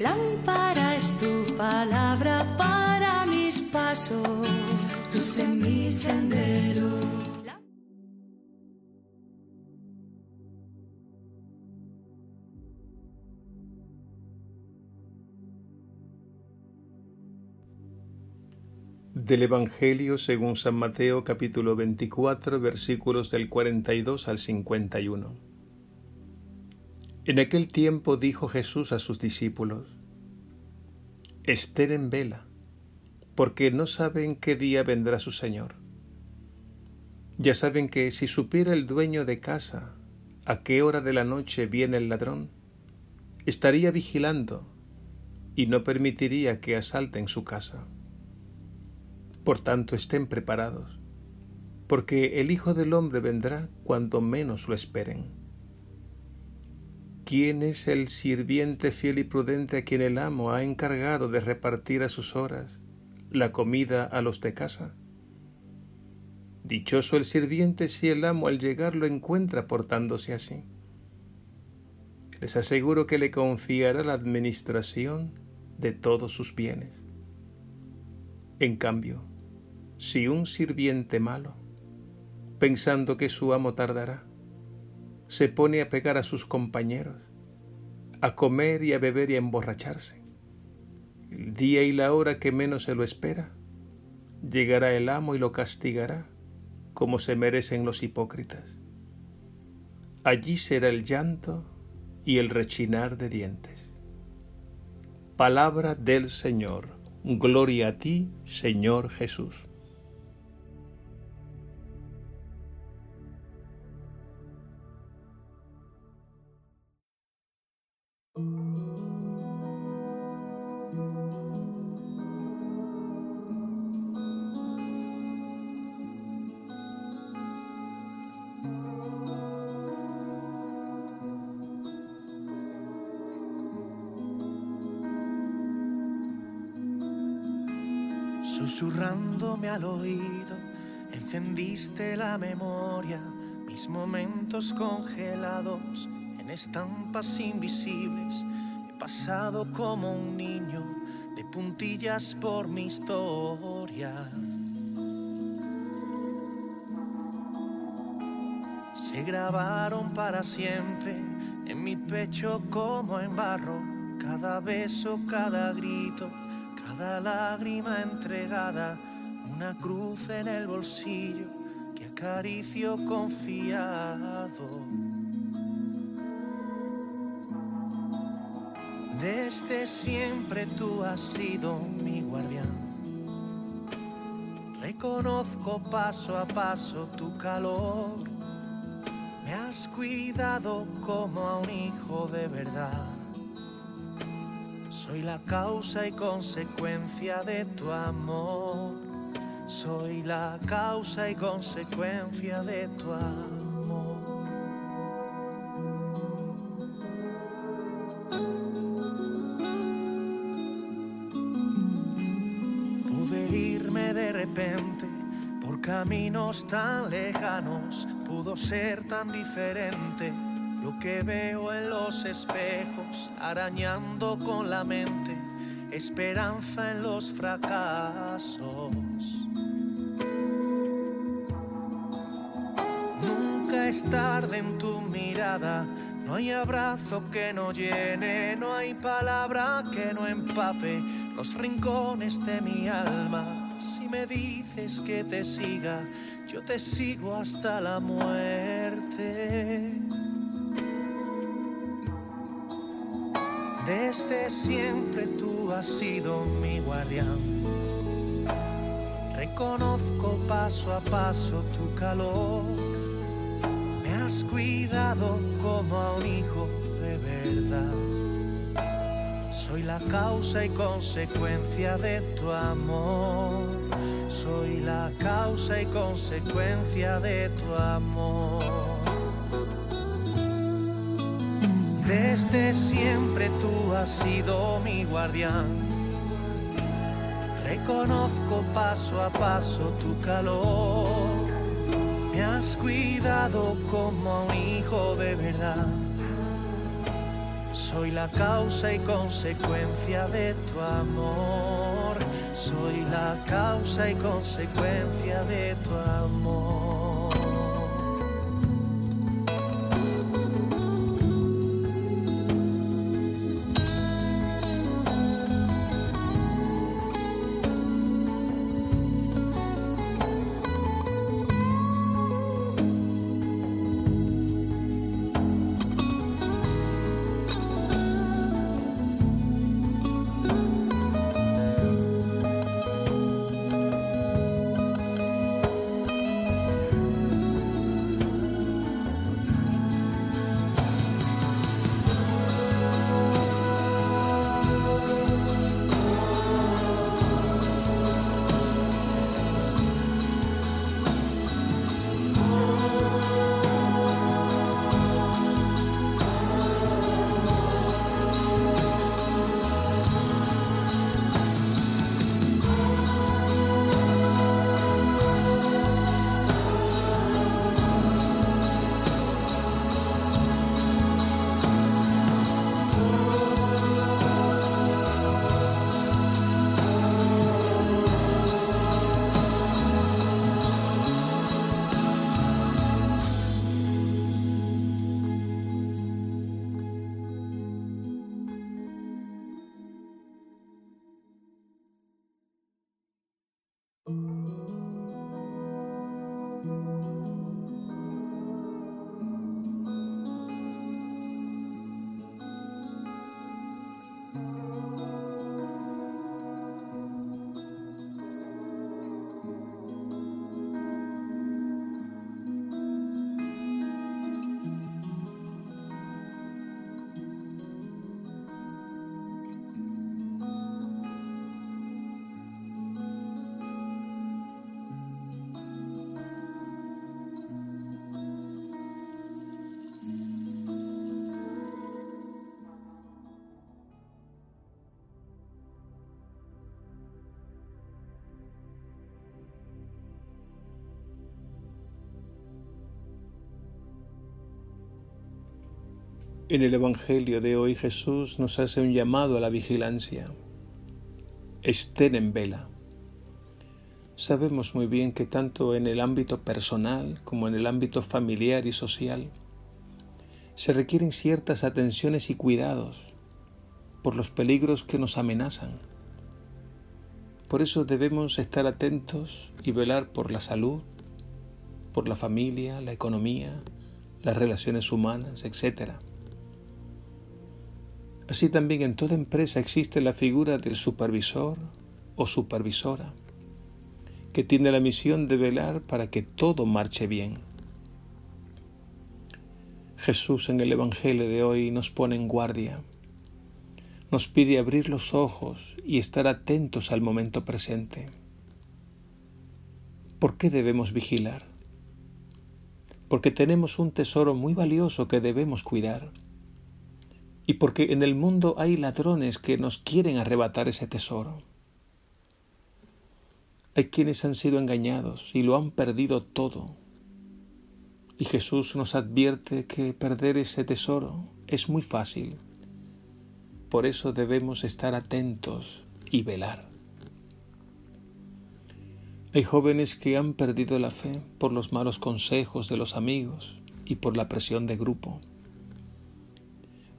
Lámpara es tu palabra para mis pasos, luz en mi sendero. Del Evangelio según San Mateo capítulo 24 versículos del 42 al 51. En aquel tiempo dijo Jesús a sus discípulos, Estén en vela, porque no saben qué día vendrá su Señor. Ya saben que si supiera el dueño de casa a qué hora de la noche viene el ladrón, estaría vigilando y no permitiría que asalten su casa. Por tanto, estén preparados, porque el Hijo del Hombre vendrá cuando menos lo esperen. ¿Quién es el sirviente fiel y prudente a quien el amo ha encargado de repartir a sus horas la comida a los de casa? Dichoso el sirviente si el amo al llegar lo encuentra portándose así. Les aseguro que le confiará la administración de todos sus bienes. En cambio, si un sirviente malo, pensando que su amo tardará, se pone a pegar a sus compañeros, a comer y a beber y a emborracharse, el día y la hora que menos se lo espera, llegará el amo y lo castigará como se merecen los hipócritas. Allí será el llanto y el rechinar de dientes. Palabra del Señor. Gloria a ti, Señor Jesús. Susurrándome al oído, encendiste la memoria, mis momentos congelados en estampas invisibles. He pasado como un niño de puntillas por mi historia. Se grabaron para siempre en mi pecho como en barro, cada beso, cada grito, cada lágrima entregada, una cruz en el bolsillo que acaricio confiado. Desde siempre tú has sido mi guardián. Reconozco paso a paso tu calor. Me has cuidado como a un hijo de verdad. Soy la causa y consecuencia de tu amor. Soy la causa y consecuencia de tu amor. por caminos tan lejanos, pudo ser tan diferente lo que veo en los espejos, arañando con la mente, esperanza en los fracasos. Nunca es tarde en tu mirada, no hay abrazo que no llene, no hay palabra que no empape los rincones de mi alma si me dices que te siga, yo te sigo hasta la muerte. Desde siempre tú has sido mi guardián. Reconozco paso a paso tu calor. Me has cuidado como a un hijo de verdad. Soy la causa y consecuencia de tu amor. Soy la causa y consecuencia de tu amor. Desde siempre tú has sido mi guardián. Reconozco paso a paso tu calor. Me has cuidado como un hijo de verdad Soy la causa y consecuencia de tu amor. Soy la causa y consecuencia de tu amor. En el Evangelio de hoy Jesús nos hace un llamado a la vigilancia. Estén en vela. Sabemos muy bien que tanto en el ámbito personal como en el ámbito familiar y social se requieren ciertas atenciones y cuidados por los peligros que nos amenazan. Por eso debemos estar atentos y velar por la salud, por la familia, la economía, las relaciones humanas, etc. Así también en toda empresa existe la figura del supervisor o supervisora, que tiene la misión de velar para que todo marche bien. Jesús en el Evangelio de hoy nos pone en guardia, nos pide abrir los ojos y estar atentos al momento presente. ¿Por qué debemos vigilar? Porque tenemos un tesoro muy valioso que debemos cuidar y porque en el mundo hay ladrones que nos quieren arrebatar ese tesoro. Hay quienes han sido engañados y lo han perdido todo. Y Jesús nos advierte que perder ese tesoro es muy fácil. Por eso debemos estar atentos y velar. Hay jóvenes que han perdido la fe por los malos consejos de los amigos y por la presión de grupo.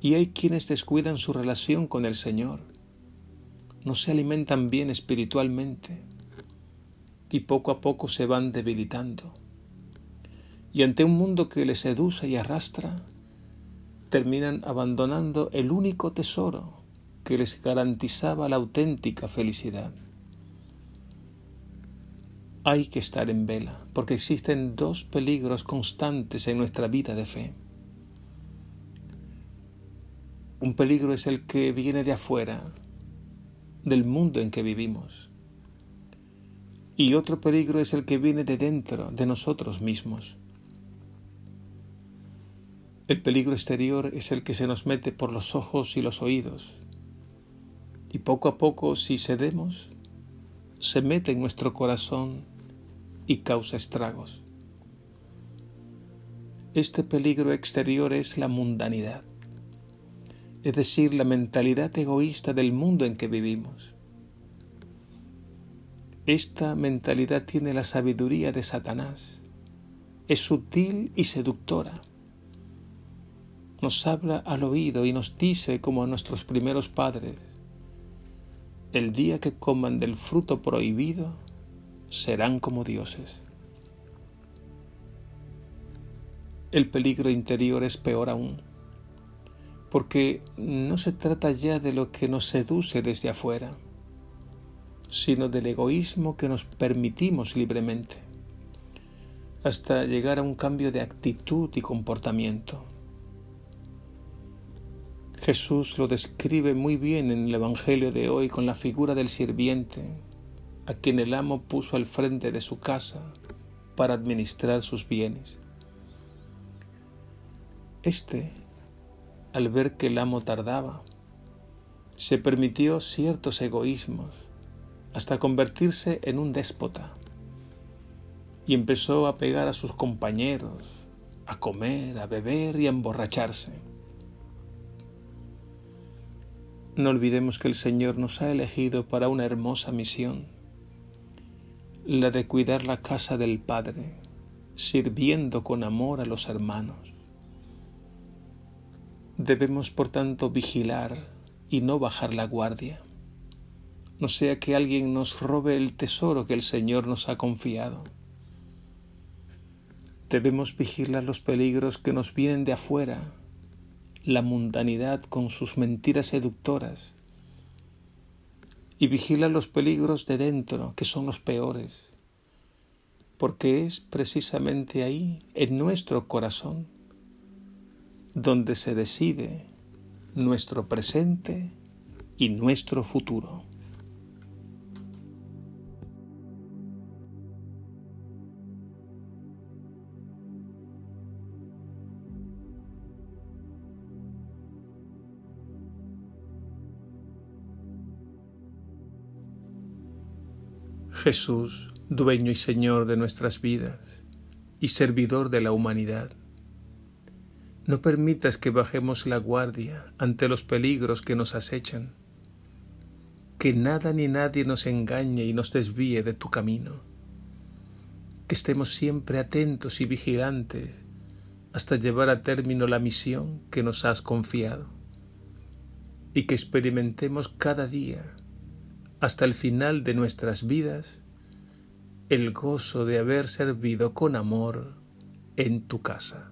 Y hay quienes descuidan su relación con el Señor, no se alimentan bien espiritualmente y poco a poco se van debilitando. Y ante un mundo que les seduce y arrastra, terminan abandonando el único tesoro que les garantizaba la auténtica felicidad. Hay que estar en vela, porque existen dos peligros constantes en nuestra vida de fe. Un peligro es el que viene de afuera, del mundo en que vivimos. Y otro peligro es el que viene de dentro, de nosotros mismos. El peligro exterior es el que se nos mete por los ojos y los oídos. Y poco a poco, si cedemos, se mete en nuestro corazón y causa estragos. Este peligro exterior es la mundanidad es decir, la mentalidad egoísta del mundo en que vivimos. Esta mentalidad tiene la sabiduría de Satanás, es sutil y seductora. Nos habla al oído y nos dice como a nuestros primeros padres, el día que coman del fruto prohibido, serán como dioses. El peligro interior es peor aún porque no se trata ya de lo que nos seduce desde afuera, sino del egoísmo que nos permitimos libremente, hasta llegar a un cambio de actitud y comportamiento. Jesús lo describe muy bien en el Evangelio de hoy con la figura del sirviente, a quien el amo puso al frente de su casa para administrar sus bienes. Este al ver que el amo tardaba. Se permitió ciertos egoísmos hasta convertirse en un déspota y empezó a pegar a sus compañeros, a comer, a beber y a emborracharse. No olvidemos que el Señor nos ha elegido para una hermosa misión, la de cuidar la casa del Padre, sirviendo con amor a los hermanos. Debemos, por tanto, vigilar y no bajar la guardia, no sea que alguien nos robe el tesoro que el Señor nos ha confiado. Debemos vigilar los peligros que nos vienen de afuera, la mundanidad con sus mentiras seductoras, y vigilar los peligros de dentro, que son los peores, porque es precisamente ahí, en nuestro corazón, donde se decide nuestro presente y nuestro futuro. Jesús, dueño y Señor de nuestras vidas y servidor de la humanidad no permitas que bajemos la guardia ante los peligros que nos acechan. Que nada ni nadie nos engañe y nos desvíe de tu camino. Que estemos siempre atentos y vigilantes hasta llevar a término la misión que nos has confiado. Y que experimentemos cada día, hasta el final de nuestras vidas, el gozo de haber servido con amor en tu casa.